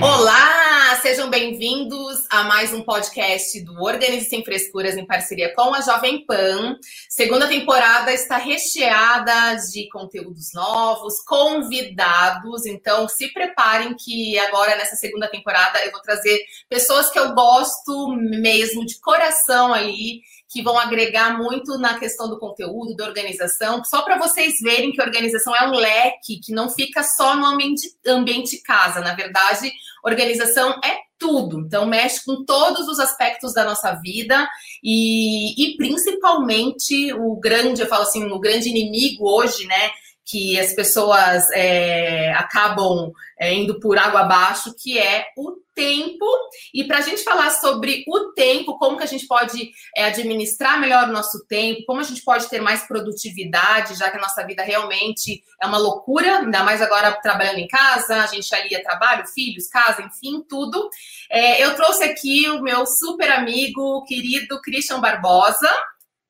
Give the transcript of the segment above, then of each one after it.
Olá, sejam bem-vindos a mais um podcast do Organize Sem Frescuras em parceria com a Jovem Pan. Segunda temporada está recheada de conteúdos novos, convidados, então se preparem que agora nessa segunda temporada eu vou trazer pessoas que eu gosto mesmo de coração ali que vão agregar muito na questão do conteúdo, da organização, só para vocês verem que organização é um leque que não fica só no ambiente, ambiente casa. Na verdade, organização é tudo. Então, mexe com todos os aspectos da nossa vida e, e principalmente o grande, eu falo assim, o grande inimigo hoje, né? Que as pessoas é, acabam é, indo por água abaixo, que é o tempo. E para a gente falar sobre o tempo, como que a gente pode é, administrar melhor o nosso tempo, como a gente pode ter mais produtividade, já que a nossa vida realmente é uma loucura, ainda mais agora trabalhando em casa, a gente alia trabalho, filhos, casa, enfim, tudo. É, eu trouxe aqui o meu super amigo, querido Christian Barbosa.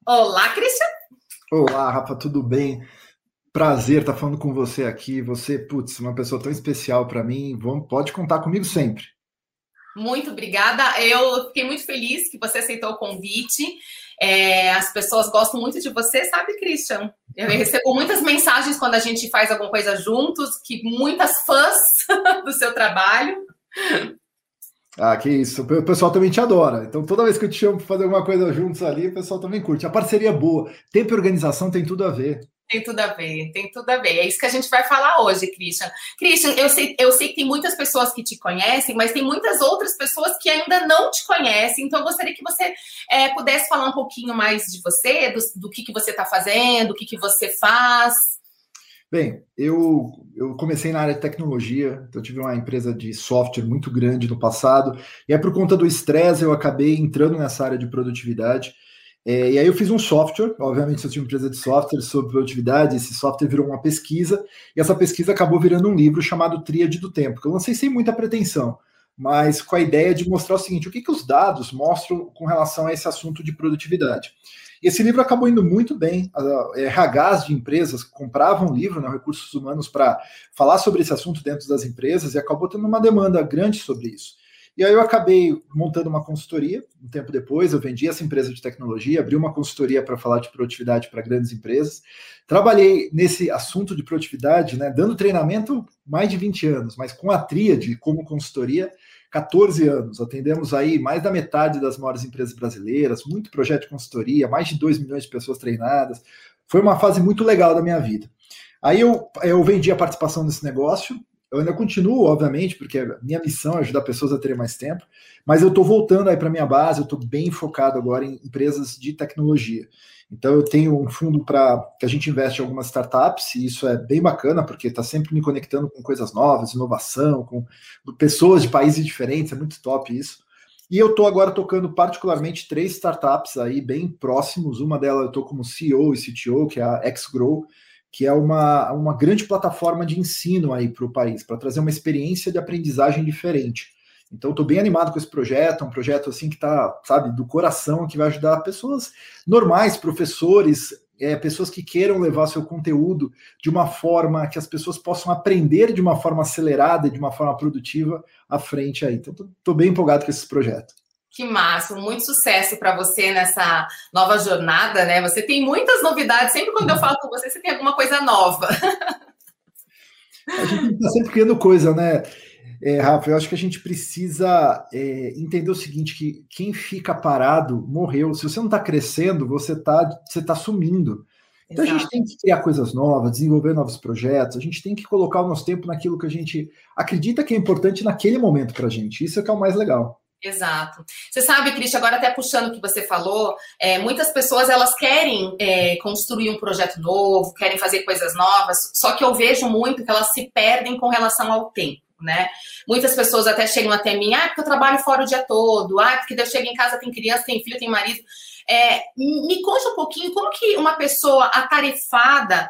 Olá, Christian. Olá, Rafa, tudo bem? Prazer estar falando com você aqui. Você, putz, uma pessoa tão especial para mim. Vamos, pode contar comigo sempre. Muito obrigada. Eu fiquei muito feliz que você aceitou o convite. É, as pessoas gostam muito de você, sabe, Christian? Eu recebo muitas mensagens quando a gente faz alguma coisa juntos, que muitas fãs do seu trabalho. Ah, que isso. O pessoal também te adora. Então, toda vez que eu te chamo para fazer alguma coisa juntos ali, o pessoal também curte. A parceria é boa. Tempo e organização tem tudo a ver. Tem tudo a ver, tem tudo a ver. É isso que a gente vai falar hoje, Christian. Christian, eu sei, eu sei que tem muitas pessoas que te conhecem, mas tem muitas outras pessoas que ainda não te conhecem. Então, eu gostaria que você é, pudesse falar um pouquinho mais de você, do, do que, que você está fazendo, o que, que você faz. Bem, eu, eu comecei na área de tecnologia, então eu tive uma empresa de software muito grande no passado, e é por conta do estresse eu acabei entrando nessa área de produtividade. É, e aí eu fiz um software, obviamente eu tinha uma empresa de software sobre produtividade, esse software virou uma pesquisa, e essa pesquisa acabou virando um livro chamado Tríade do Tempo, que eu lancei sem muita pretensão, mas com a ideia de mostrar o seguinte, o que, que os dados mostram com relação a esse assunto de produtividade. E esse livro acabou indo muito bem, RHs de empresas compravam livro, né, recursos humanos, para falar sobre esse assunto dentro das empresas, e acabou tendo uma demanda grande sobre isso. E aí eu acabei montando uma consultoria. Um tempo depois, eu vendi essa empresa de tecnologia, abri uma consultoria para falar de produtividade para grandes empresas. Trabalhei nesse assunto de produtividade, né, dando treinamento mais de 20 anos, mas com a tríade como consultoria, 14 anos. Atendemos aí mais da metade das maiores empresas brasileiras, muito projeto de consultoria, mais de 2 milhões de pessoas treinadas. Foi uma fase muito legal da minha vida. Aí eu, eu vendi a participação nesse negócio, eu ainda continuo, obviamente, porque a minha missão é ajudar pessoas a terem mais tempo, mas eu estou voltando aí para minha base, eu estou bem focado agora em empresas de tecnologia. Então eu tenho um fundo para que a gente investe em algumas startups, e isso é bem bacana, porque está sempre me conectando com coisas novas, inovação, com pessoas de países diferentes, é muito top isso. E eu estou agora tocando particularmente três startups aí bem próximos. Uma delas eu estou como CEO e CTO, que é a XGrow, que é uma, uma grande plataforma de ensino aí para o país, para trazer uma experiência de aprendizagem diferente. Então, estou bem animado com esse projeto, é um projeto assim que está, sabe, do coração, que vai ajudar pessoas normais, professores, é, pessoas que queiram levar seu conteúdo de uma forma que as pessoas possam aprender de uma forma acelerada, de uma forma produtiva à frente aí. Então, estou bem empolgado com esse projeto. Que máximo, muito sucesso para você nessa nova jornada, né? Você tem muitas novidades. Sempre quando eu falo com você, você tem alguma coisa nova. A gente está sempre criando coisa, né? É, Rafa, eu acho que a gente precisa é, entender o seguinte: que quem fica parado morreu. Se você não está crescendo, você está você tá sumindo. Então Exato. a gente tem que criar coisas novas, desenvolver novos projetos, a gente tem que colocar o nosso tempo naquilo que a gente acredita que é importante naquele momento para a gente. Isso é que é o mais legal. Exato. Você sabe, Cristian, agora até puxando o que você falou, é, muitas pessoas elas querem é, construir um projeto novo, querem fazer coisas novas, só que eu vejo muito que elas se perdem com relação ao tempo. Né? Muitas pessoas até chegam até mim, ah, porque eu trabalho fora o dia todo, ah, porque eu chego em casa, tem criança, tem filho, tem marido. É, me conta um pouquinho como que uma pessoa atarefada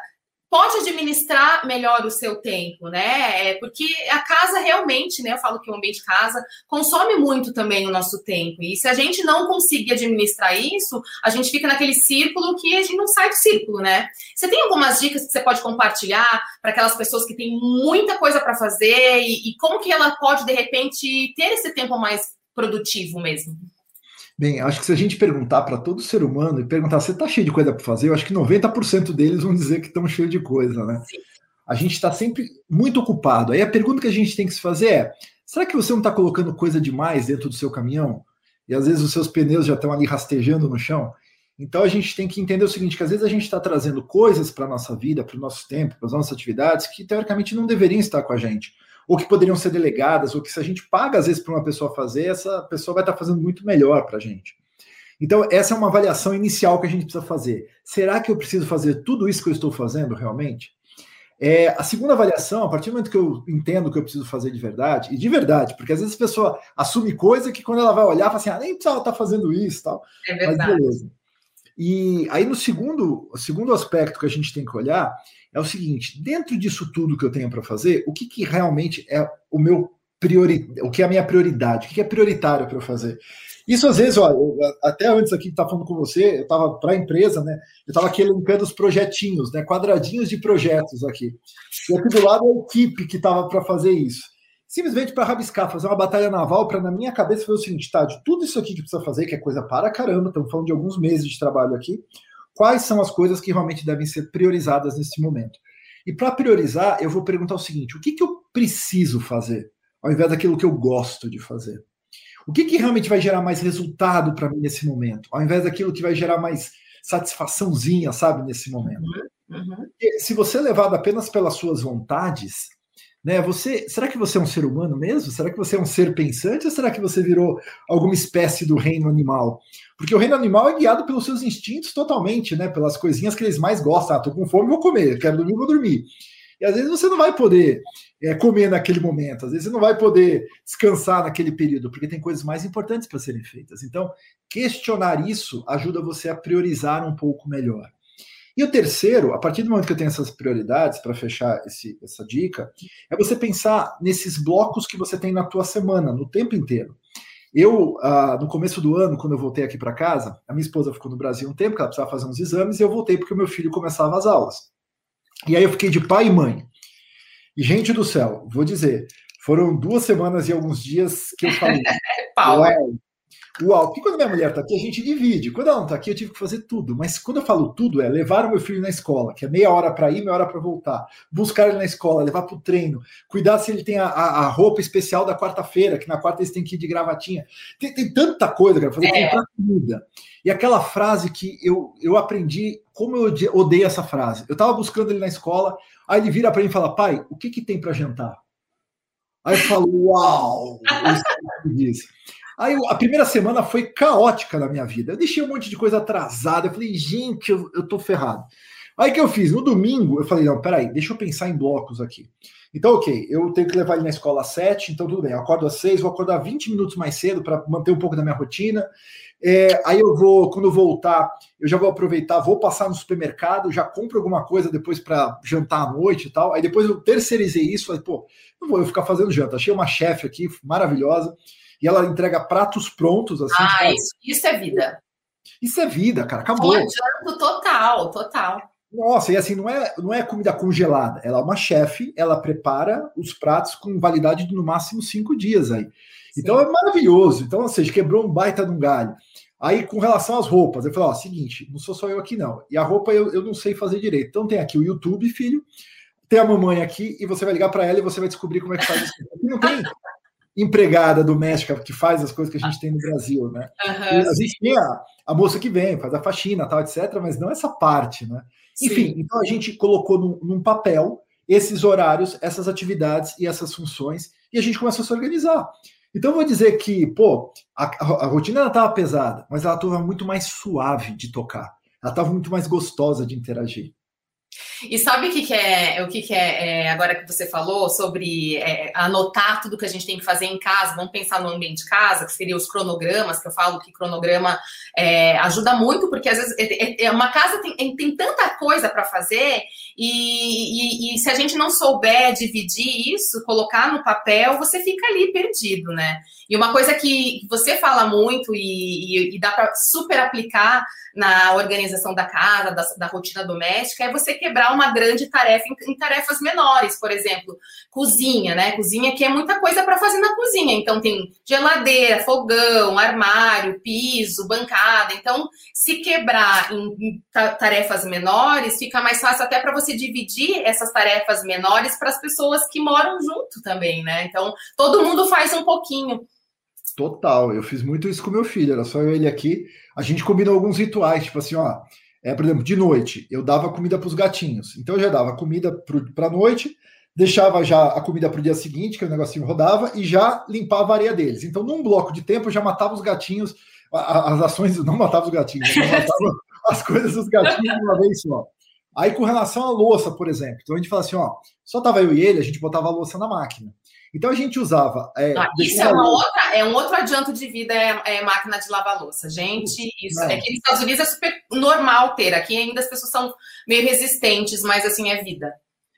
pode administrar melhor o seu tempo, né? É porque a casa realmente, né? Eu falo que o ambiente de casa consome muito também o nosso tempo. E se a gente não conseguir administrar isso, a gente fica naquele círculo que a gente não sai do círculo, né? Você tem algumas dicas que você pode compartilhar para aquelas pessoas que têm muita coisa para fazer e, e como que ela pode, de repente, ter esse tempo mais produtivo mesmo? Bem, acho que se a gente perguntar para todo ser humano e perguntar você está cheio de coisa para fazer, eu acho que 90% deles vão dizer que estão cheios de coisa, né? Sim. A gente está sempre muito ocupado. Aí a pergunta que a gente tem que se fazer é: será que você não está colocando coisa demais dentro do seu caminhão? E às vezes os seus pneus já estão ali rastejando no chão? Então a gente tem que entender o seguinte: que às vezes a gente está trazendo coisas para a nossa vida, para o nosso tempo, para as nossas atividades, que teoricamente não deveriam estar com a gente ou que poderiam ser delegadas, ou que se a gente paga às vezes para uma pessoa fazer, essa pessoa vai estar fazendo muito melhor para a gente. Então, essa é uma avaliação inicial que a gente precisa fazer. Será que eu preciso fazer tudo isso que eu estou fazendo realmente? É, a segunda avaliação, a partir do momento que eu entendo que eu preciso fazer de verdade, e de verdade, porque às vezes a pessoa assume coisa que quando ela vai olhar, fala assim, ah, nem precisava estar fazendo isso tal. É verdade. Mas beleza. E aí, no segundo, segundo aspecto que a gente tem que olhar é o seguinte: dentro disso tudo que eu tenho para fazer, o que, que realmente é o meu priori, o que é a minha prioridade, o que é prioritário para eu fazer? Isso às vezes, olha, até antes aqui estar falando com você, eu estava para a empresa, né? Eu estava aqui limpando os projetinhos, né? Quadradinhos de projetos aqui. E aqui do lado a equipe que estava para fazer isso. Simplesmente para rabiscar, fazer uma batalha naval, para na minha cabeça foi o seguinte, tá, de tudo isso aqui que precisa fazer, que é coisa para caramba, estamos falando de alguns meses de trabalho aqui, quais são as coisas que realmente devem ser priorizadas nesse momento. E para priorizar, eu vou perguntar o seguinte: o que, que eu preciso fazer, ao invés daquilo que eu gosto de fazer? O que, que realmente vai gerar mais resultado para mim nesse momento, ao invés daquilo que vai gerar mais satisfaçãozinha, sabe, nesse momento? Uhum. uhum. Se você é levado apenas pelas suas vontades, né? Você, será que você é um ser humano mesmo? Será que você é um ser pensante ou será que você virou alguma espécie do reino animal? Porque o reino animal é guiado pelos seus instintos totalmente, né? Pelas coisinhas que eles mais gostam. Ah, tô com fome, vou comer. Quero dormir, vou dormir. E às vezes você não vai poder é, comer naquele momento, às vezes você não vai poder descansar naquele período, porque tem coisas mais importantes para serem feitas. Então, questionar isso ajuda você a priorizar um pouco melhor. E o terceiro, a partir do momento que eu tenho essas prioridades, para fechar esse, essa dica, é você pensar nesses blocos que você tem na tua semana, no tempo inteiro. Eu, ah, no começo do ano, quando eu voltei aqui para casa, a minha esposa ficou no Brasil um tempo, que ela precisava fazer uns exames, e eu voltei porque o meu filho começava as aulas. E aí eu fiquei de pai e mãe. E, gente do céu, vou dizer, foram duas semanas e alguns dias que eu falei. Power. Uau, porque quando minha mulher tá aqui, a gente divide. Quando ela não tá aqui, eu tive que fazer tudo. Mas quando eu falo tudo, é levar o meu filho na escola, que é meia hora para ir, meia hora para voltar. Buscar ele na escola, levar pro treino. Cuidar se ele tem a, a, a roupa especial da quarta-feira, que na quarta eles têm que ir de gravatinha. Tem, tem tanta coisa, cara, fazer é. comprar comida. E aquela frase que eu, eu aprendi, como eu odeio essa frase. Eu tava buscando ele na escola, aí ele vira para mim e fala: pai, o que que tem para jantar? Aí eu falo, uau! Eu Aí a primeira semana foi caótica na minha vida. Eu deixei um monte de coisa atrasada. Eu falei, gente, eu, eu tô ferrado. Aí que eu fiz? No domingo, eu falei, não, peraí, deixa eu pensar em blocos aqui. Então, ok, eu tenho que levar ele na escola às 7, então tudo bem. Eu acordo às 6, vou acordar 20 minutos mais cedo para manter um pouco da minha rotina. É, aí eu vou, quando voltar, eu já vou aproveitar, vou passar no supermercado, já compro alguma coisa depois para jantar à noite e tal. Aí depois eu terceirizei isso, falei, pô, não vou eu ficar fazendo janta. Achei uma chefe aqui maravilhosa e ela entrega pratos prontos. Assim, ah, tipo, isso, isso é vida. Isso é vida, cara, acabou. Adianto total, total. Nossa, e assim, não é, não é comida congelada. Ela é uma chefe, ela prepara os pratos com validade de no máximo cinco dias aí. Sim. Então é maravilhoso. Então, ou seja, quebrou um baita de um galho. Aí, com relação às roupas, eu falei, ó, seguinte, não sou só eu aqui, não. E a roupa eu, eu não sei fazer direito. Então tem aqui o YouTube, filho, tem a mamãe aqui, e você vai ligar para ela e você vai descobrir como é que faz isso. Aqui não tem empregada doméstica que faz as coisas que a gente tem no Brasil, né? Uhum, a gente tem a, a, moça que vem, faz a faxina, tal, etc., mas não essa parte, né? Sim. Enfim, então a gente colocou num, num, papel esses horários, essas atividades e essas funções, e a gente começou a se organizar. Então, vou dizer que, pô, a, a, a rotina estava pesada, mas ela estava muito mais suave de tocar. Ela estava muito mais gostosa de interagir. E sabe o que, que é o que, que é, é, agora que você falou sobre é, anotar tudo que a gente tem que fazer em casa? Vamos pensar no ambiente de casa, que seria os cronogramas, que eu falo que cronograma é, ajuda muito, porque às vezes é, é, é uma casa tem, tem tanta coisa para fazer, e, e, e se a gente não souber dividir isso, colocar no papel, você fica ali perdido, né? E uma coisa que você fala muito e, e, dá para super aplicar na organização da casa, da, da, rotina doméstica, é você quebrar uma grande tarefa em, em, tarefas menores, por exemplo, cozinha, né? Cozinha que é muita coisa para fazer na cozinha. Então tem geladeira, fogão, armário, piso, bancada. Então, se quebrar em, tarefas menores, fica mais fácil até para você dividir essas tarefas menores para as pessoas que moram junto também, né? Então, todo mundo faz um pouquinho. Total, eu fiz muito isso com meu filho, era só eu ele aqui. A gente combinou alguns rituais, tipo assim, ó, é, por exemplo, de noite, eu dava comida para os gatinhos. Então eu já dava comida para a noite, deixava já a comida para o dia seguinte, que o negocinho rodava, e já limpava a areia deles. Então, num bloco de tempo, eu já matava os gatinhos, as ações, não matava os gatinhos, eu matava as coisas dos gatinhos de uma vez só. Aí, com relação à louça, por exemplo, então a gente fala assim, ó, só tava eu e ele, a gente botava a louça na máquina. Então a gente usava. É, ah, isso é, uma outra, é um outro adianto de vida, é, é máquina de lavar louça. Gente, isso. É. é que nos Estados Unidos é super normal ter. Aqui ainda as pessoas são meio resistentes, mas assim é vida.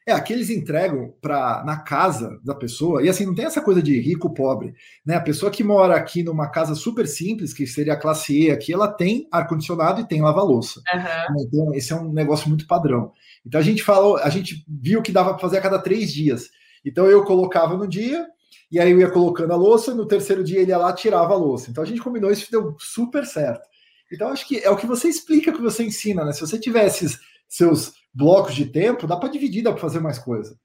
É, aqui eles entregam para na casa da pessoa, e assim, não tem essa coisa de rico pobre, né? A pessoa que mora aqui numa casa super simples, que seria a classe E aqui, ela tem ar-condicionado e tem lava-louça. Uhum. Então, esse é um negócio muito padrão. Então a gente falou, a gente viu que dava para fazer a cada três dias. Então eu colocava no dia, e aí eu ia colocando a louça, no terceiro dia ele ia lá tirava a louça. Então a gente combinou isso deu super certo. Então acho que é o que você explica, que você ensina, né? Se você tivesse seus blocos de tempo, dá para dividir, dá para fazer mais coisa.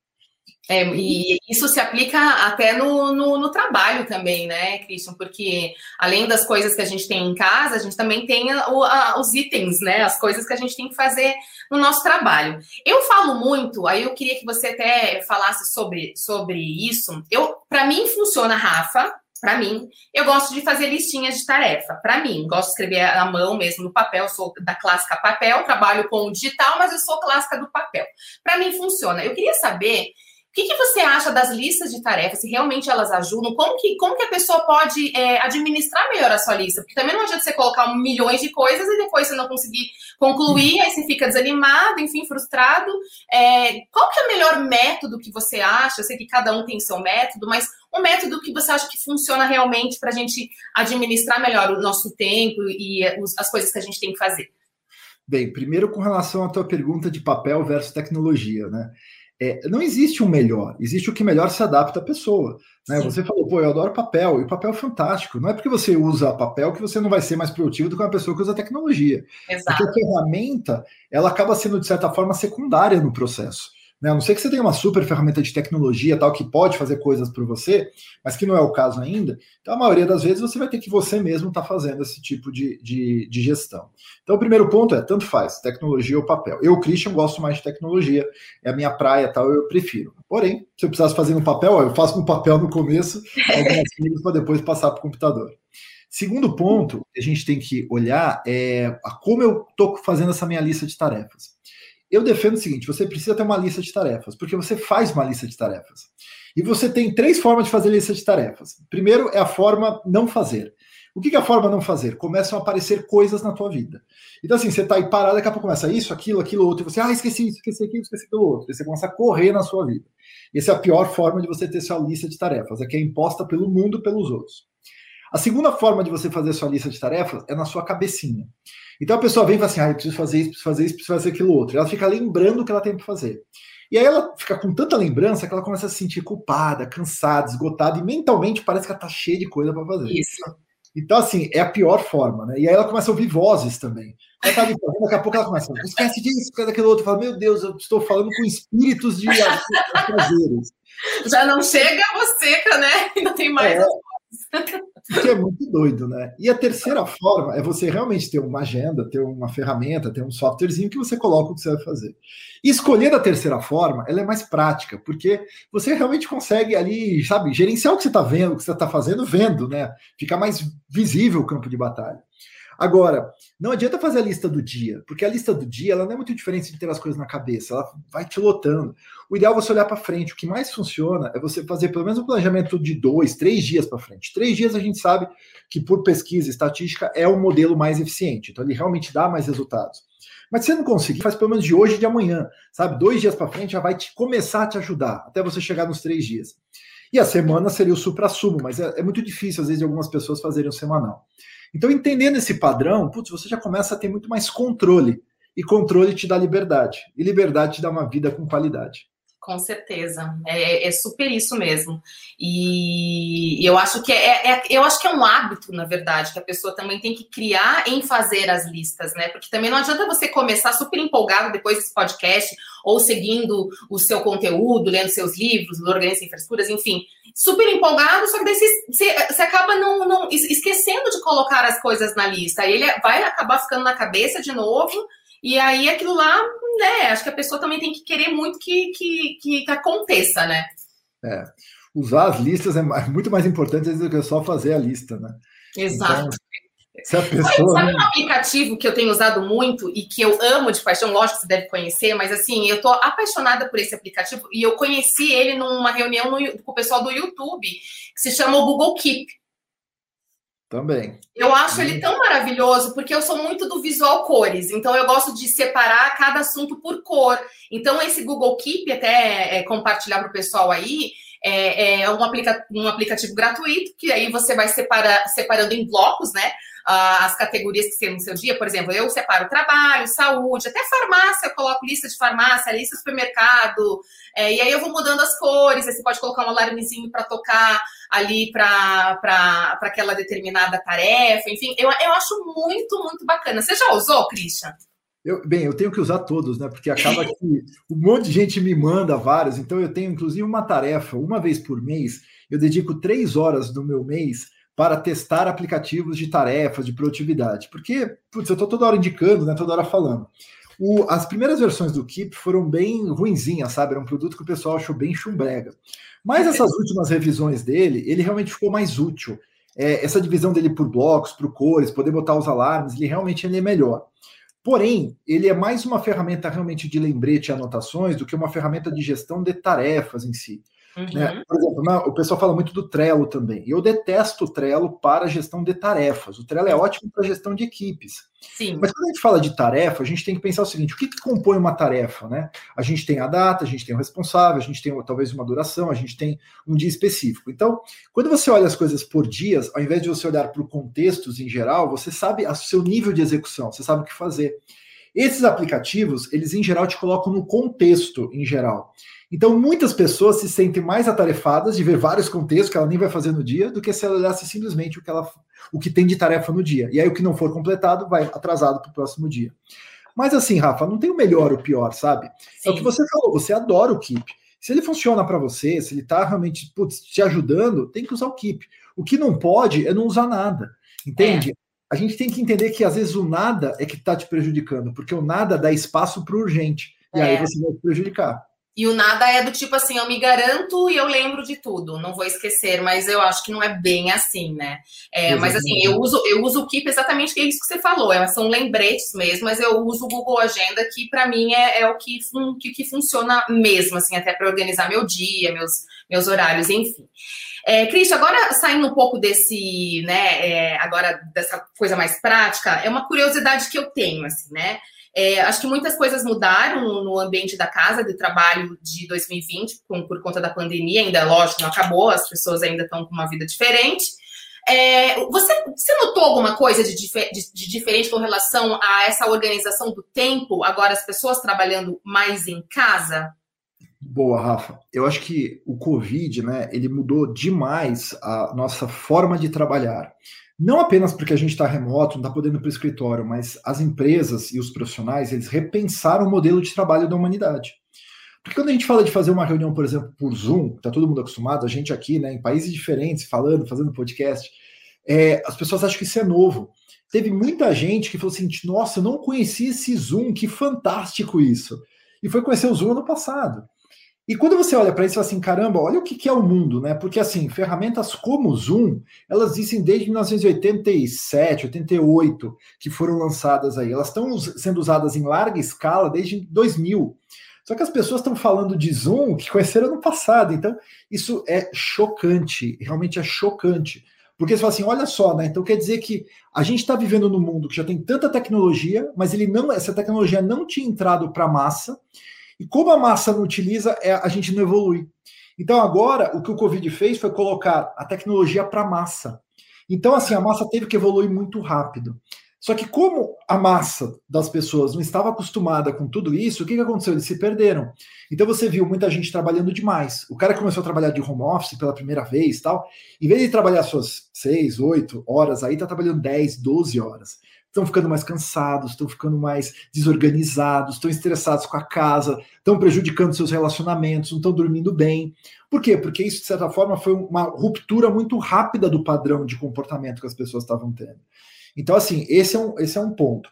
É, e isso se aplica até no, no, no, trabalho também, né, Christian? Porque além das coisas que a gente tem em casa, a gente também tem o, a, os itens, né? As coisas que a gente tem que fazer no nosso trabalho. Eu falo muito, aí eu queria que você até falasse sobre, sobre isso. Eu, para mim, funciona, Rafa. Para mim, eu gosto de fazer listinhas de tarefa. Para mim, gosto de escrever à mão mesmo no papel. Eu sou da clássica papel, trabalho com o digital, mas eu sou clássica do papel. Para mim funciona. Eu queria saber que, que você acha das listas de tarefas? Se realmente elas ajudam? Como que, como que a pessoa pode é, administrar melhor a sua lista? Porque também não adianta você colocar milhões de coisas e depois você não conseguir concluir, aí você fica desanimado, enfim, frustrado. É, qual que é o melhor método que você acha? Eu sei que cada um tem seu método, mas um método que você acha que funciona realmente para a gente administrar melhor o nosso tempo e as coisas que a gente tem que fazer? Bem, primeiro com relação à tua pergunta de papel versus tecnologia, né? É, não existe um melhor, existe o que melhor se adapta à pessoa. Né? Você falou, pô, eu adoro papel, e o papel é fantástico. Não é porque você usa papel que você não vai ser mais produtivo do que uma pessoa que usa tecnologia. Exato. Porque a ferramenta, ela acaba sendo, de certa forma, secundária no processo. Né? A não ser que você tenha uma super ferramenta de tecnologia tal que pode fazer coisas para você, mas que não é o caso ainda. Então, a maioria das vezes você vai ter que você mesmo estar tá fazendo esse tipo de, de, de, gestão. Então, o primeiro ponto é tanto faz, tecnologia ou papel. Eu, Christian, gosto mais de tecnologia, é a minha praia tal, eu prefiro. Porém, se eu precisasse fazer no papel, eu faço no papel no começo, algumas coisas para depois passar para o computador. Segundo ponto que a gente tem que olhar é como eu estou fazendo essa minha lista de tarefas. Eu defendo o seguinte: você precisa ter uma lista de tarefas, porque você faz uma lista de tarefas. E você tem três formas de fazer lista de tarefas. Primeiro é a forma não fazer. O que é a forma não fazer? Começam a aparecer coisas na tua vida. Então, assim, você está aí parado, daqui a pouco começa isso, aquilo, aquilo, outro, e você, ah, esqueci isso, esqueci aquilo, esqueci aquilo outro. E você começa a correr na sua vida. Essa é a pior forma de você ter sua lista de tarefas, é que é imposta pelo mundo pelos outros. A segunda forma de você fazer sua lista de tarefas é na sua cabecinha. Então a pessoa vem e fala assim: ah, eu preciso fazer isso, preciso fazer isso, preciso fazer aquilo outro. ela fica lembrando o que ela tem para fazer. E aí ela fica com tanta lembrança que ela começa a se sentir culpada, cansada, esgotada, e mentalmente parece que ela tá cheia de coisa para fazer. Isso. Então, assim, é a pior forma, né? E aí ela começa a ouvir vozes também. Ela tá daqui a pouco ela começa, esquece disso, esquece daquilo outro. Fala, meu Deus, eu estou falando com espíritos de prazeres. Já não chega você, né? Ainda tem mais é. Que é muito doido, né? E a terceira forma é você realmente ter uma agenda, ter uma ferramenta, ter um softwarezinho que você coloca o que você vai fazer. E escolher a terceira forma, ela é mais prática, porque você realmente consegue ali, sabe, gerenciar o que você está vendo, o que você está fazendo, vendo, né? Fica mais visível o campo de batalha. Agora, não adianta fazer a lista do dia, porque a lista do dia ela não é muito diferente de ter as coisas na cabeça, ela vai te lotando. O ideal é você olhar para frente. O que mais funciona é você fazer pelo menos um planejamento de dois, três dias para frente. Três dias a gente sabe que, por pesquisa estatística, é o modelo mais eficiente. Então, ele realmente dá mais resultados. Mas se você não conseguir, faz pelo menos de hoje e de amanhã, sabe? Dois dias para frente já vai te começar a te ajudar, até você chegar nos três dias. E a semana seria o supra-sumo, mas é, é muito difícil, às vezes, de algumas pessoas fazerem o semanal. Então, entendendo esse padrão, putz, você já começa a ter muito mais controle. E controle te dá liberdade. E liberdade te dá uma vida com qualidade. Com certeza, é, é, super isso mesmo. E eu acho que é, é, eu acho que é um hábito, na verdade, que a pessoa também tem que criar em fazer as listas, né? Porque também não adianta você começar super empolgado depois desse podcast, ou seguindo o seu conteúdo, lendo seus livros, Organiza Sem Frescuras, enfim, super empolgado, só que daí você, você acaba não, não, esquecendo de colocar as coisas na lista. Aí ele vai acabar ficando na cabeça de novo e aí aquilo lá, né? Acho que a pessoa também tem que querer muito que, que, que, que aconteça, né? É. Usar as listas é muito mais importante do que só fazer a lista, né? Exato. Então, pessoa... Sabe um aplicativo que eu tenho usado muito e que eu amo de paixão? Lógico que você deve conhecer, mas assim, eu tô apaixonada por esse aplicativo e eu conheci ele numa reunião no, com o pessoal do YouTube, que se chama o Google Keep. Também. Eu acho ele tão maravilhoso porque eu sou muito do visual cores, então eu gosto de separar cada assunto por cor. Então, esse Google Keep, até é, compartilhar para o pessoal aí, é, é um, aplica um aplicativo gratuito que aí você vai separar, separando em blocos, né? as categorias que tem no seu dia. Por exemplo, eu separo trabalho, saúde, até farmácia, eu coloco lista de farmácia, lista de supermercado, é, e aí eu vou mudando as cores. Aí você pode colocar um alarmezinho para tocar ali para aquela determinada tarefa. Enfim, eu, eu acho muito, muito bacana. Você já usou, Christian? Eu, bem, eu tenho que usar todos, né? Porque acaba que um monte de gente me manda vários. Então eu tenho inclusive uma tarefa, uma vez por mês, eu dedico três horas do meu mês para testar aplicativos de tarefas, de produtividade. Porque, putz, eu estou toda hora indicando, né, toda hora falando. O, as primeiras versões do Keep foram bem ruinzinhas, sabe? Era um produto que o pessoal achou bem chumbrega. Mas essas últimas revisões dele, ele realmente ficou mais útil. É, essa divisão dele por blocos, por cores, poder botar os alarmes, ele realmente ele é melhor. Porém, ele é mais uma ferramenta realmente de lembrete e anotações do que uma ferramenta de gestão de tarefas em si. Uhum. Né? Por exemplo, o pessoal fala muito do Trello também. Eu detesto o Trello para gestão de tarefas. O Trello é ótimo para gestão de equipes. Sim. Mas quando a gente fala de tarefa, a gente tem que pensar o seguinte: o que, que compõe uma tarefa? Né? A gente tem a data, a gente tem o responsável, a gente tem talvez uma duração, a gente tem um dia específico. Então, quando você olha as coisas por dias, ao invés de você olhar para o contextos em geral, você sabe o seu nível de execução, você sabe o que fazer. Esses aplicativos, eles em geral te colocam no contexto em geral. Então, muitas pessoas se sentem mais atarefadas de ver vários contextos que ela nem vai fazer no dia, do que se ela olhasse simplesmente o que, ela, o que tem de tarefa no dia. E aí, o que não for completado vai atrasado para o próximo dia. Mas assim, Rafa, não tem o melhor ou o pior, sabe? Sim. É o que você falou, você adora o Keep. Se ele funciona para você, se ele está realmente putz, te ajudando, tem que usar o Keep. O que não pode é não usar nada, entende? É. A gente tem que entender que às vezes o nada é que está te prejudicando, porque o nada dá espaço para o urgente. E é. aí você vai te prejudicar. E o nada é do tipo assim, eu me garanto e eu lembro de tudo, não vou esquecer, mas eu acho que não é bem assim, né? É, mas assim, eu uso, eu uso o Keep exatamente que é isso que você falou, é, são lembretes mesmo, mas eu uso o Google Agenda, que para mim é, é, o que, que, que, funciona mesmo, assim, até para organizar meu dia, meus, meus horários, enfim. É, Cris, agora saindo um pouco desse, né, é, agora dessa coisa mais prática, é uma curiosidade que eu tenho, assim, né? É, acho que muitas coisas mudaram no ambiente da casa de trabalho de 2020 com, por conta da pandemia. Ainda, lógico, não acabou, as pessoas ainda estão com uma vida diferente. É, você, você, notou alguma coisa de, de, de, diferente com relação a essa organização do tempo? Agora, as pessoas trabalhando mais em casa? Boa, Rafa. Eu acho que o Covid, né, ele mudou demais a nossa forma de trabalhar. Não apenas porque a gente está remoto, não está podendo ir para o escritório, mas as empresas e os profissionais, eles repensaram o modelo de trabalho da humanidade. Porque quando a gente fala de fazer uma reunião, por exemplo, por Zoom, tá todo mundo acostumado, a gente aqui, né, em países diferentes, falando, fazendo podcast, é, as pessoas acham que isso é novo. Teve muita gente que falou assim: nossa, eu não conhecia esse Zoom, que fantástico isso. E foi conhecer o Zoom ano passado. E quando você olha para isso, assim, caramba, olha o que, que é o mundo, né? Porque assim, ferramentas como o Zoom, elas existem desde 1987, 88, que foram lançadas aí. Elas estão sendo usadas em larga escala desde 2000. Só que as pessoas estão falando de Zoom que conheceram no passado. Então, isso é chocante, realmente é chocante. Porque você fala assim, olha só, né? Então quer dizer que a gente está vivendo num mundo que já tem tanta tecnologia, mas ele não, essa tecnologia não tinha entrado para a massa. E como a massa não utiliza, é, a gente não evolui. Então, agora, o que o Covid fez foi colocar a tecnologia para a massa. Então, assim, a massa teve que evoluir muito rápido. Só que, como a massa das pessoas não estava acostumada com tudo isso, o que, que aconteceu? Eles se perderam. Então, você viu muita gente trabalhando demais. O cara começou a trabalhar de home office pela primeira vez tal. Em vez de trabalhar suas seis, oito horas, aí está trabalhando 10, 12 horas estão ficando mais cansados, estão ficando mais desorganizados, estão estressados com a casa, estão prejudicando seus relacionamentos, não estão dormindo bem. Por quê? Porque isso, de certa forma, foi uma ruptura muito rápida do padrão de comportamento que as pessoas estavam tendo. Então, assim, esse é um, esse é um ponto.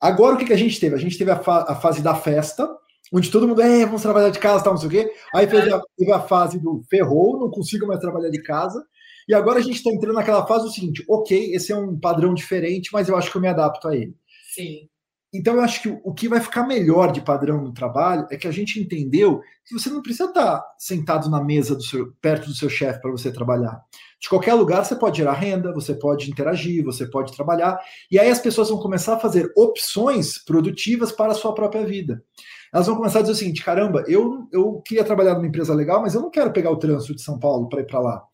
Agora, o que, que a gente teve? A gente teve a, fa a fase da festa, onde todo mundo, é, vamos trabalhar de casa, tal, não sei o quê. Aí teve a, teve a fase do ferrou, não consigo mais trabalhar de casa. E agora a gente está entrando naquela fase do seguinte: ok, esse é um padrão diferente, mas eu acho que eu me adapto a ele. Sim. Então eu acho que o que vai ficar melhor de padrão no trabalho é que a gente entendeu que você não precisa estar tá sentado na mesa do seu, perto do seu chefe para você trabalhar. De qualquer lugar você pode gerar renda, você pode interagir, você pode trabalhar, e aí as pessoas vão começar a fazer opções produtivas para a sua própria vida. Elas vão começar a dizer o seguinte: caramba, eu, eu queria trabalhar numa empresa legal, mas eu não quero pegar o trânsito de São Paulo para ir para lá.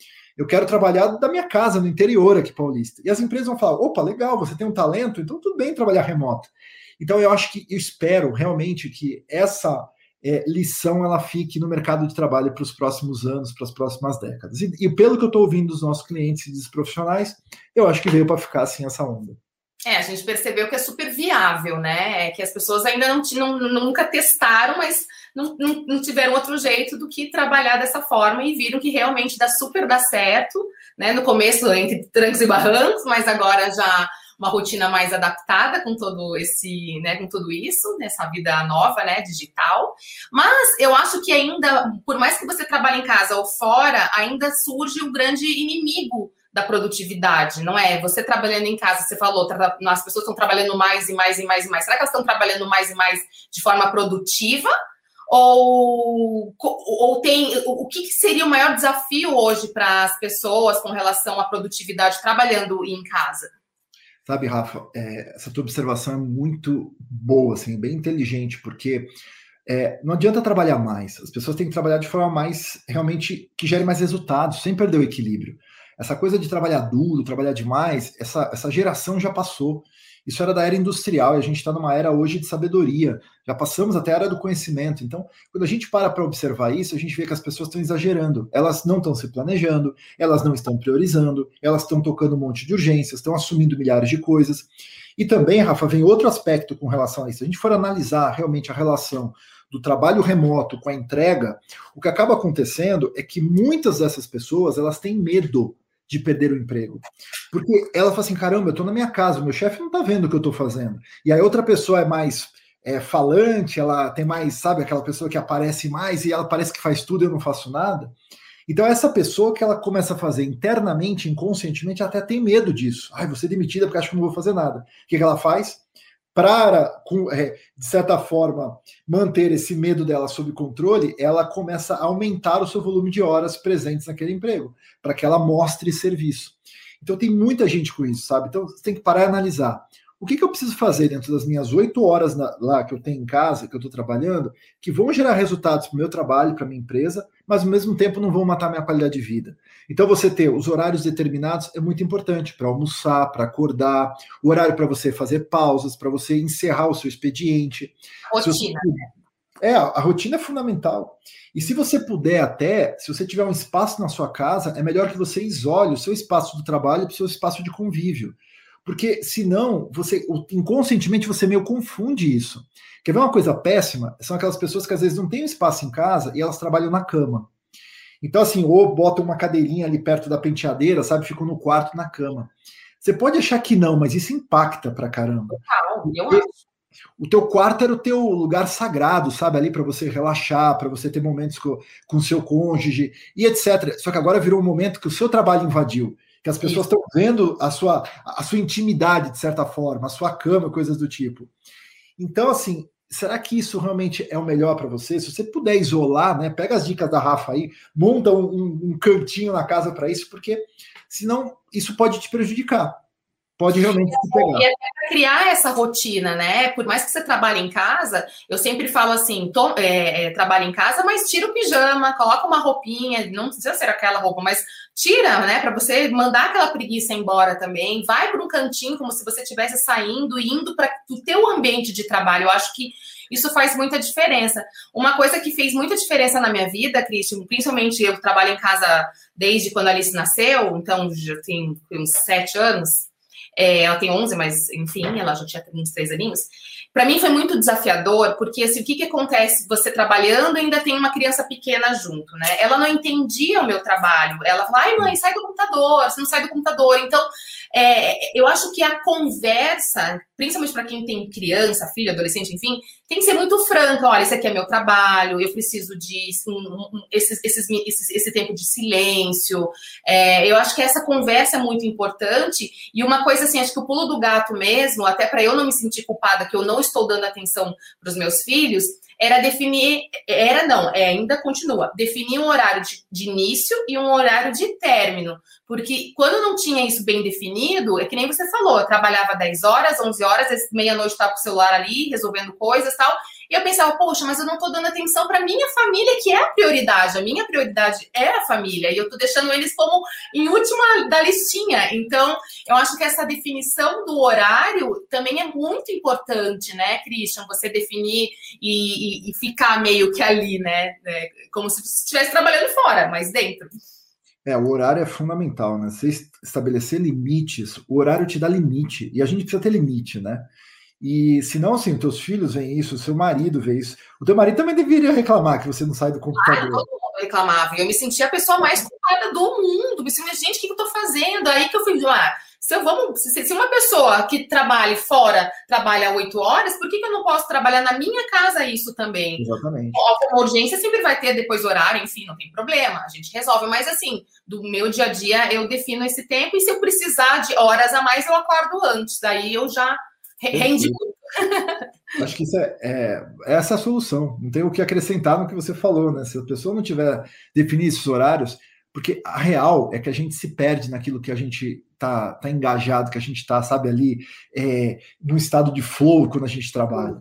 Eu quero trabalhar da minha casa, no interior aqui paulista. E as empresas vão falar: opa, legal, você tem um talento, então tudo bem trabalhar remoto. Então eu acho que eu espero realmente que essa é, lição ela fique no mercado de trabalho para os próximos anos, para as próximas décadas. E, e pelo que eu estou ouvindo dos nossos clientes e dos profissionais, eu acho que veio para ficar assim essa onda. É, a gente percebeu que é super viável, né? É que as pessoas ainda não, não nunca testaram, mas não, não, não, tiveram outro jeito do que trabalhar dessa forma e viram que realmente dá super dá certo, né? No começo, entre trancos e barrancos, mas agora já uma rotina mais adaptada com todo esse, né, com tudo isso, nessa vida nova, né, digital. Mas eu acho que ainda, por mais que você trabalhe em casa ou fora, ainda surge um grande inimigo da produtividade, não é? Você trabalhando em casa, você falou, as pessoas estão trabalhando mais e mais e mais e mais. Será que elas estão trabalhando mais e mais de forma produtiva? Ou, ou tem o que seria o maior desafio hoje para as pessoas com relação à produtividade trabalhando em casa? Sabe, Rafa, é, essa tua observação é muito boa, assim, bem inteligente, porque é, não adianta trabalhar mais. As pessoas têm que trabalhar de forma mais realmente que gere mais resultados, sem perder o equilíbrio. Essa coisa de trabalhar duro, trabalhar demais, essa, essa geração já passou. Isso era da era industrial e a gente está numa era hoje de sabedoria. Já passamos até a era do conhecimento. Então, quando a gente para para observar isso, a gente vê que as pessoas estão exagerando. Elas não estão se planejando, elas não estão priorizando, elas estão tocando um monte de urgências, estão assumindo milhares de coisas. E também, Rafa, vem outro aspecto com relação a isso. Se a gente for analisar realmente a relação do trabalho remoto com a entrega, o que acaba acontecendo é que muitas dessas pessoas elas têm medo de perder o emprego. Porque ela fala assim: caramba, eu estou na minha casa, meu chefe não está vendo o que eu estou fazendo. E aí outra pessoa é mais é, falante, ela tem mais, sabe, aquela pessoa que aparece mais e ela parece que faz tudo e eu não faço nada. Então, essa pessoa que ela começa a fazer internamente, inconscientemente, até tem medo disso. Ai, vou ser demitida porque acho que não vou fazer nada. O que, que ela faz? Para, é, de certa forma, manter esse medo dela sob controle, ela começa a aumentar o seu volume de horas presentes naquele emprego, para que ela mostre serviço. Então tem muita gente com isso, sabe? Então você tem que parar e analisar. O que, que eu preciso fazer dentro das minhas oito horas na, lá que eu tenho em casa, que eu estou trabalhando, que vão gerar resultados para o meu trabalho, para minha empresa, mas ao mesmo tempo não vão matar minha qualidade de vida. Então você ter os horários determinados é muito importante para almoçar, para acordar, o horário para você fazer pausas, para você encerrar o seu expediente. Rotina. Você... É, a rotina é fundamental. E se você puder até, se você tiver um espaço na sua casa, é melhor que você isole o seu espaço do trabalho para o seu espaço de convívio. Porque senão, você inconscientemente você meio confunde isso. Quer ver uma coisa péssima? São aquelas pessoas que às vezes não têm espaço em casa e elas trabalham na cama. Então, assim, ou botam uma cadeirinha ali perto da penteadeira, sabe? Ficam no quarto, na cama. Você pode achar que não, mas isso impacta pra caramba. Total, eu acho. O teu quarto era o teu lugar sagrado, sabe? Ali para você relaxar, para você ter momentos com, com seu cônjuge e etc. Só que agora virou um momento que o seu trabalho invadiu, que as pessoas estão vendo a sua, a sua intimidade, de certa forma, a sua cama, coisas do tipo. Então, assim, será que isso realmente é o melhor para você? Se você puder isolar, né? Pega as dicas da Rafa aí, monta um, um cantinho na casa para isso, porque senão isso pode te prejudicar. Pode realmente se pegar. E é criar essa rotina, né? Por mais que você trabalhe em casa, eu sempre falo assim: to, é, é, trabalha em casa, mas tira o pijama, coloca uma roupinha, não precisa ser aquela roupa, mas tira, né? Para você mandar aquela preguiça embora também. Vai para um cantinho como se você estivesse saindo e indo para o teu ambiente de trabalho. Eu acho que isso faz muita diferença. Uma coisa que fez muita diferença na minha vida, Cristian, principalmente eu trabalho em casa desde quando a Alice nasceu, então já tem uns sete anos. É, ela tem 11, mas enfim, ela já tinha uns três aninhos. Para mim foi muito desafiador, porque assim, o que, que acontece? Você trabalhando ainda tem uma criança pequena junto, né? Ela não entendia o meu trabalho. Ela falava, ai mãe, sai do computador, você não sai do computador. Então, é, eu acho que a conversa, principalmente para quem tem criança, filho, adolescente, enfim, tem que ser muito franca. Olha, esse aqui é meu trabalho, eu preciso de um, esses, esses, esses, esse tempo de silêncio. É, eu acho que essa conversa é muito importante. E uma coisa assim, acho que o pulo do gato mesmo, até para eu não me sentir culpada que eu não estou dando atenção para os meus filhos, era definir, era não, é, ainda continua, definir um horário de, de, início e um horário de término. Porque quando não tinha isso bem definido, é que nem você falou, eu trabalhava 10 horas, 11 horas, meia-noite estava com o celular ali, resolvendo coisas tal. E eu pensava, poxa, mas eu não estou dando atenção para minha família, que é a prioridade. A minha prioridade é a família. E eu estou deixando eles como em última da listinha. Então, eu acho que essa definição do horário também é muito importante, né, Christian? Você definir e, e, e ficar meio que ali, né? É, como se estivesse trabalhando fora, mas dentro. É, o horário é fundamental, né? Você estabelecer limites, o horário te dá limite, e a gente precisa ter limite, né? E se não, assim, teus filhos veem isso, o seu marido vê isso. O teu marido também deveria reclamar que você não sai do computador. Ah, todo mundo reclamava. Eu me sentia a pessoa mais culpada do mundo. Me sentia, gente, o que eu tô fazendo? Aí que eu fui, ah, se, eu, vamos, se, se uma pessoa que trabalha fora trabalha oito horas, por que, que eu não posso trabalhar na minha casa isso também? Exatamente. Uma urgência sempre vai ter depois horário, enfim, não tem problema, a gente resolve. Mas assim, do meu dia a dia, eu defino esse tempo e se eu precisar de horas a mais, eu acordo antes. Daí eu já Rende muito. Acho que isso é, é, essa é a solução. Não tem o que acrescentar no que você falou, né? Se a pessoa não tiver definido esses horários, porque a real é que a gente se perde naquilo que a gente tá, tá engajado, que a gente tá, sabe, ali é, num estado de flow quando a gente trabalha.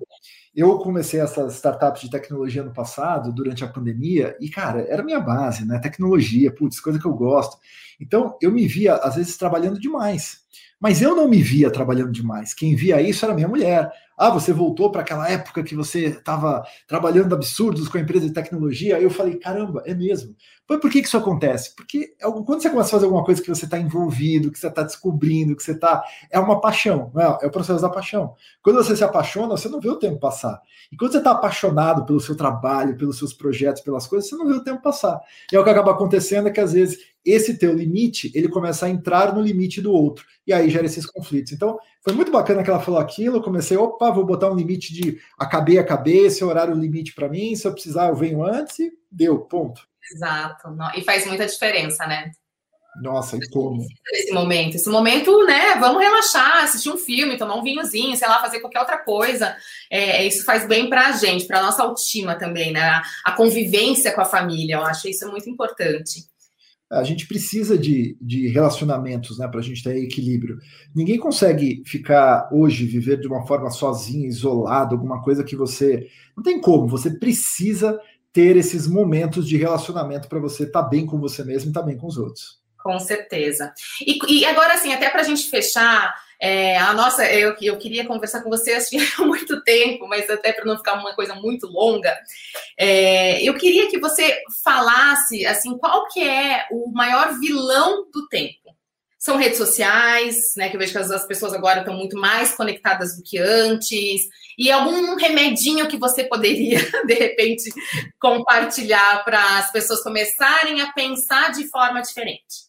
Eu comecei essas startups de tecnologia no passado, durante a pandemia, e, cara, era minha base, né? Tecnologia, putz, coisa que eu gosto. Então, eu me via, às vezes, trabalhando demais. Mas eu não me via trabalhando demais. Quem via isso era minha mulher. Ah, você voltou para aquela época que você estava trabalhando absurdos com a empresa de tecnologia. Eu falei, caramba, é mesmo. Mas por que, que isso acontece? Porque é quando você começa a fazer alguma coisa que você está envolvido, que você está descobrindo, que você está. É uma paixão, é? é o processo da paixão. Quando você se apaixona, você não vê o tempo passar. E quando você está apaixonado pelo seu trabalho, pelos seus projetos, pelas coisas, você não vê o tempo passar. E é o que acaba acontecendo é que às vezes esse teu limite, ele começa a entrar no limite do outro. E aí gera esses conflitos. Então, foi muito bacana que ela falou aquilo. Eu comecei, opa, vou botar um limite de acabei, acabei, esse é horário limite para mim. Se eu precisar, eu venho antes e deu, ponto. Exato. E faz muita diferença, né? Nossa, e como? Esse momento, esse momento, né? Vamos relaxar, assistir um filme, tomar um vinhozinho, sei lá, fazer qualquer outra coisa. É, isso faz bem para a gente, para nossa autoestima também, né? A convivência com a família, eu acho isso muito importante a gente precisa de, de relacionamentos, né, para a gente ter equilíbrio. Ninguém consegue ficar hoje, viver de uma forma sozinho, isolado, alguma coisa que você. Não tem como, você precisa ter esses momentos de relacionamento para você estar tá bem com você mesmo e estar tá bem com os outros. Com certeza. E, e agora, assim, até para a gente fechar, é, a nossa, eu, eu queria conversar com você há muito tempo, mas até para não ficar uma coisa muito longa, é, eu queria que você falasse assim qual que é o maior vilão do tempo. São redes sociais, né? Que eu vejo que as pessoas agora estão muito mais conectadas do que antes. E algum remedinho que você poderia, de repente, compartilhar para as pessoas começarem a pensar de forma diferente?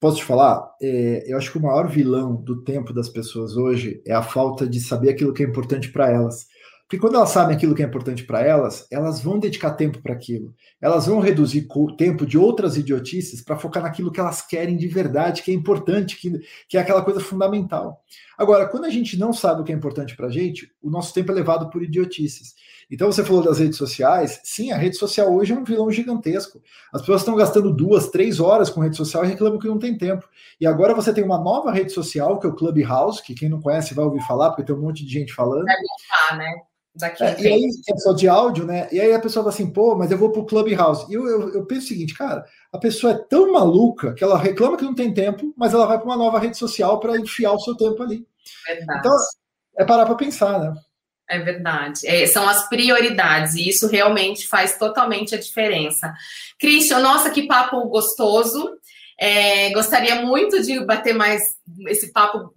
Posso te falar? É, eu acho que o maior vilão do tempo das pessoas hoje é a falta de saber aquilo que é importante para elas. Porque quando elas sabem aquilo que é importante para elas, elas vão dedicar tempo para aquilo. Elas vão reduzir o tempo de outras idiotices para focar naquilo que elas querem de verdade, que é importante, que, que é aquela coisa fundamental. Agora, quando a gente não sabe o que é importante para a gente, o nosso tempo é levado por idiotices. Então você falou das redes sociais. Sim, a rede social hoje é um vilão gigantesco. As pessoas estão gastando duas, três horas com rede social e reclamam que não tem tempo. E agora você tem uma nova rede social, que é o Clubhouse, que quem não conhece vai ouvir falar, porque tem um monte de gente falando. Vai gostar, né? Daqui é, e aí é só de áudio, né? E aí a pessoa fala assim, pô, mas eu vou pro Clubhouse. E eu, eu, eu, penso o seguinte, cara, a pessoa é tão maluca que ela reclama que não tem tempo, mas ela vai para uma nova rede social para enfiar o seu tempo ali. Verdade. Então, é parar para pensar, né? É verdade. É, são as prioridades, e isso realmente faz totalmente a diferença. Christian, nossa, que papo gostoso. É, gostaria muito de bater mais esse papo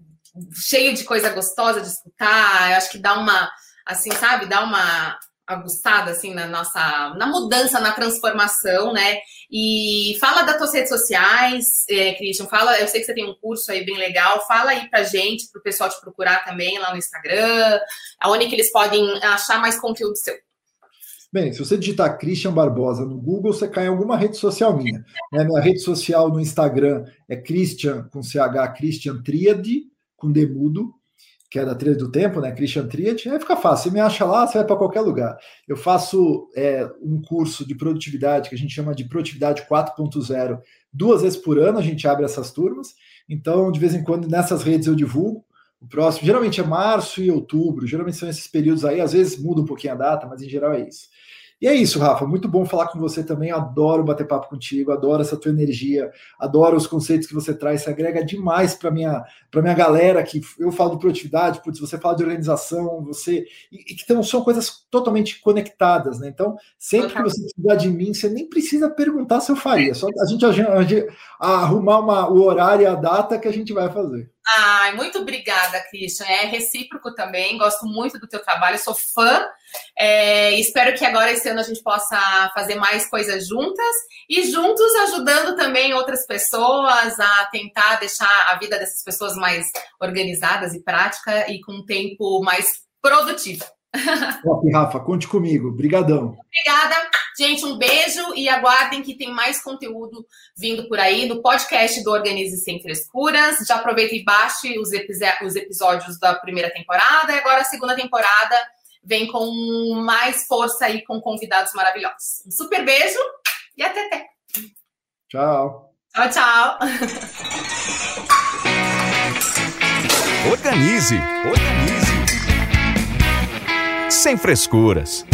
cheio de coisa gostosa de escutar. Eu acho que dá uma, assim, sabe, dá uma aguçada assim na nossa na mudança, na transformação, né? E fala das tuas redes sociais, é, Christian, fala, eu sei que você tem um curso aí bem legal, fala aí pra gente, pro pessoal te procurar também lá no Instagram, aonde que eles podem achar mais conteúdo seu. Bem, se você digitar Christian Barbosa no Google, você cai em alguma rede social minha. Né? Minha rede social no Instagram é Christian, com CH, Christian Triade, com demudo, que é da Trilha do Tempo, né? Christian Triad, aí fica fácil. Você me acha lá, você vai para qualquer lugar. Eu faço é, um curso de produtividade que a gente chama de Produtividade 4.0 duas vezes por ano, a gente abre essas turmas. Então, de vez em quando, nessas redes eu divulgo. O próximo, geralmente é março e outubro, geralmente são esses períodos aí, às vezes muda um pouquinho a data, mas em geral é isso. E é isso, Rafa. Muito bom falar com você também. Adoro bater papo contigo, adoro essa tua energia, adoro os conceitos que você traz. Você agrega demais para minha para minha galera que eu falo de produtividade, putz, você fala de organização, você e, e que então, são coisas totalmente conectadas, né? Então, sempre que você precisar de mim, você nem precisa perguntar se eu faria. Só a gente, a gente arrumar uma, o horário e a data que a gente vai fazer. Ai, muito obrigada, Christian. É recíproco também. Gosto muito do teu trabalho, sou fã. É, espero que agora esse ano a gente possa fazer mais coisas juntas e juntos ajudando também outras pessoas a tentar deixar a vida dessas pessoas mais organizadas e prática e com um tempo mais produtivo. Top, Rafa, conte comigo. Obrigadão. Obrigada. Gente, um beijo e aguardem que tem mais conteúdo vindo por aí no podcast do Organize Sem Frescuras. Já aproveita e baixe os, os episódios da primeira temporada e agora a segunda temporada vem com mais força aí com convidados maravilhosos. Um super beijo e até até. Tchau. Tchau, tchau. Organize, organize sem frescuras.